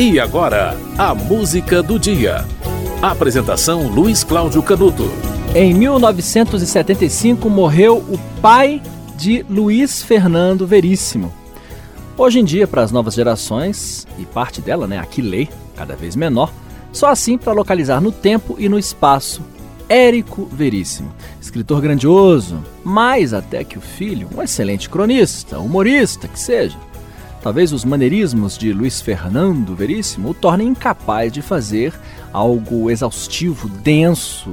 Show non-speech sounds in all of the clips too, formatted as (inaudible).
E agora, a música do dia. Apresentação Luiz Cláudio Canuto. Em 1975 morreu o pai de Luiz Fernando Veríssimo. Hoje em dia, para as novas gerações, e parte dela, né, aqui lê, cada vez menor, só assim para localizar no tempo e no espaço Érico Veríssimo, escritor grandioso, mais até que o filho, um excelente cronista, humorista, que seja. Talvez os maneirismos de Luiz Fernando Veríssimo o tornem incapaz de fazer algo exaustivo, denso,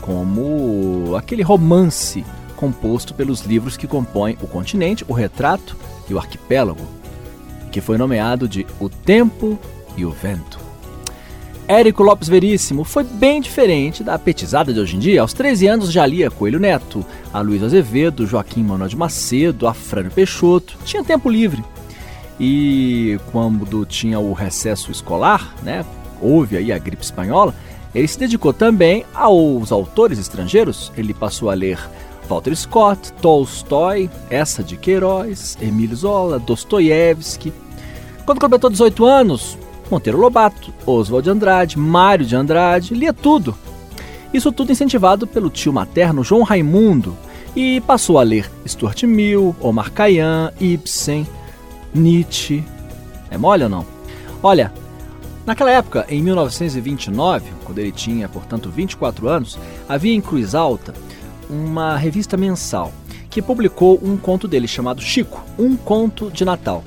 como aquele romance composto pelos livros que compõem O Continente, O Retrato e O Arquipélago, que foi nomeado de O Tempo e o Vento. Érico Lopes Veríssimo foi bem diferente da petizada de hoje em dia. Aos 13 anos já lia Coelho Neto, a Luiz Azevedo, Joaquim Manuel de Macedo, a Frânio Peixoto. Tinha tempo livre e quando tinha o recesso escolar, né, houve aí a gripe espanhola, ele se dedicou também aos autores estrangeiros. Ele passou a ler Walter Scott, Tolstói, essa de Queiroz, Emílio Zola, Dostoiévski. Quando completou 18 anos, Monteiro Lobato, Oswald de Andrade, Mário de Andrade, lia tudo. Isso tudo incentivado pelo tio materno João Raimundo, e passou a ler Stuart Mill, Omar Khayyam, Ibsen, Nietzsche. É mole ou não? Olha, naquela época, em 1929, quando ele tinha, portanto, 24 anos, havia em Cruz Alta uma revista mensal que publicou um conto dele chamado Chico, um conto de Natal.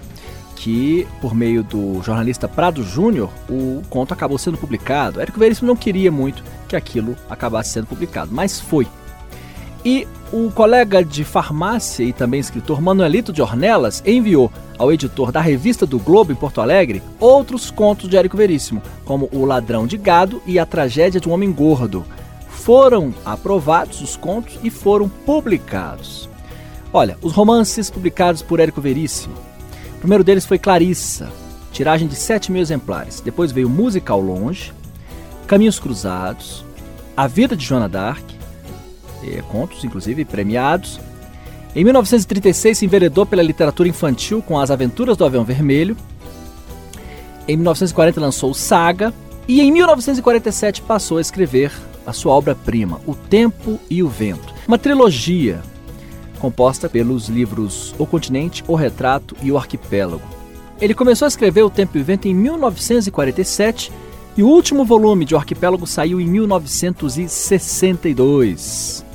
Que, por meio do jornalista Prado Júnior, o conto acabou sendo publicado. Érico Veríssimo não queria muito que aquilo acabasse sendo publicado, mas foi. E o colega de farmácia e também escritor Manuelito de Ornelas enviou ao editor da Revista do Globo em Porto Alegre outros contos de Érico Veríssimo, como O Ladrão de Gado e A Tragédia de um Homem Gordo. Foram aprovados os contos e foram publicados. Olha, os romances publicados por Érico Veríssimo. O primeiro deles foi Clarissa, tiragem de 7 mil exemplares. Depois veio Música ao Longe, Caminhos Cruzados, A Vida de Joana d'Arc, contos, inclusive premiados. Em 1936 se enveredou pela literatura infantil com As Aventuras do Avião Vermelho. Em 1940 lançou Saga e em 1947 passou a escrever a sua obra-prima, O Tempo e o Vento, uma trilogia composta pelos livros O Continente, O Retrato e O Arquipélago. Ele começou a escrever O Tempo e o Vento em 1947 e o último volume de O Arquipélago saiu em 1962.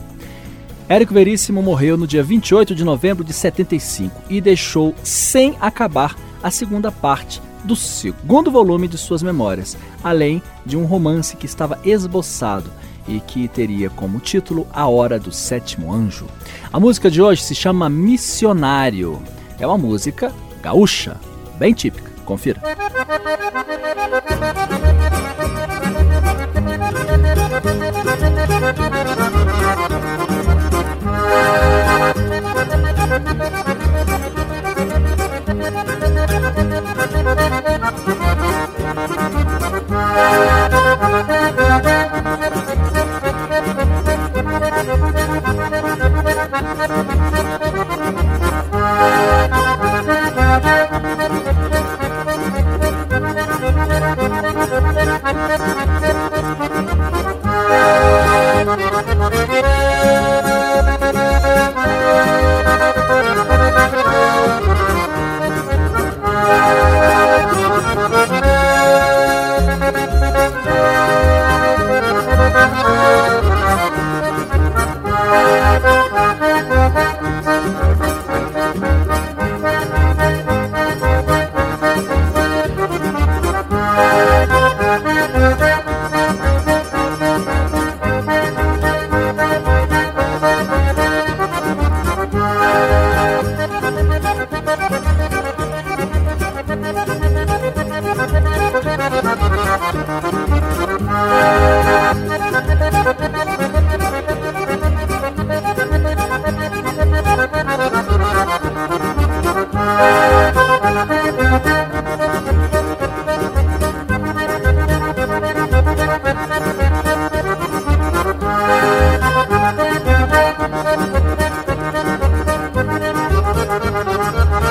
Érico Veríssimo morreu no dia 28 de novembro de 75 e deixou sem acabar a segunda parte do segundo volume de suas memórias, além de um romance que estava esboçado e que teria como título A Hora do Sétimo Anjo. A música de hoje se chama Missionário. É uma música gaúcha, bem típica. Confira. (laughs)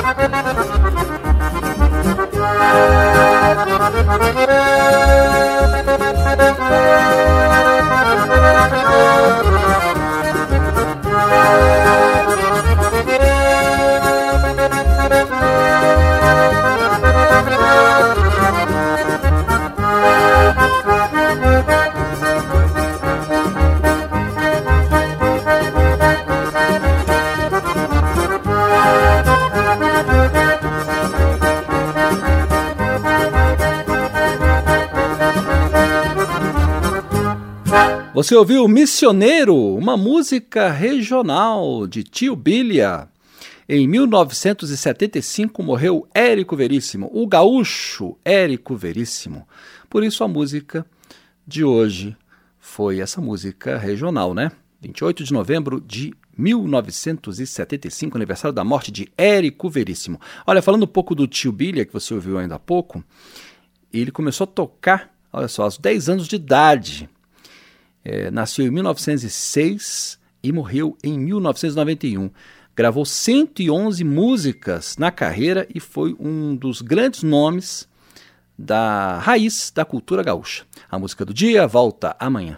Thank you. Você ouviu Missioneiro, uma música regional de Tio Bilha. Em 1975 morreu Érico Veríssimo, o gaúcho Érico Veríssimo. Por isso a música de hoje foi essa música regional, né? 28 de novembro de 1975, aniversário da morte de Érico Veríssimo. Olha, falando um pouco do tio Bilha, que você ouviu ainda há pouco, ele começou a tocar, olha só, aos 10 anos de idade. É, nasceu em 1906 e morreu em 1991. Gravou 111 músicas na carreira e foi um dos grandes nomes da raiz da cultura gaúcha. A música do dia volta amanhã.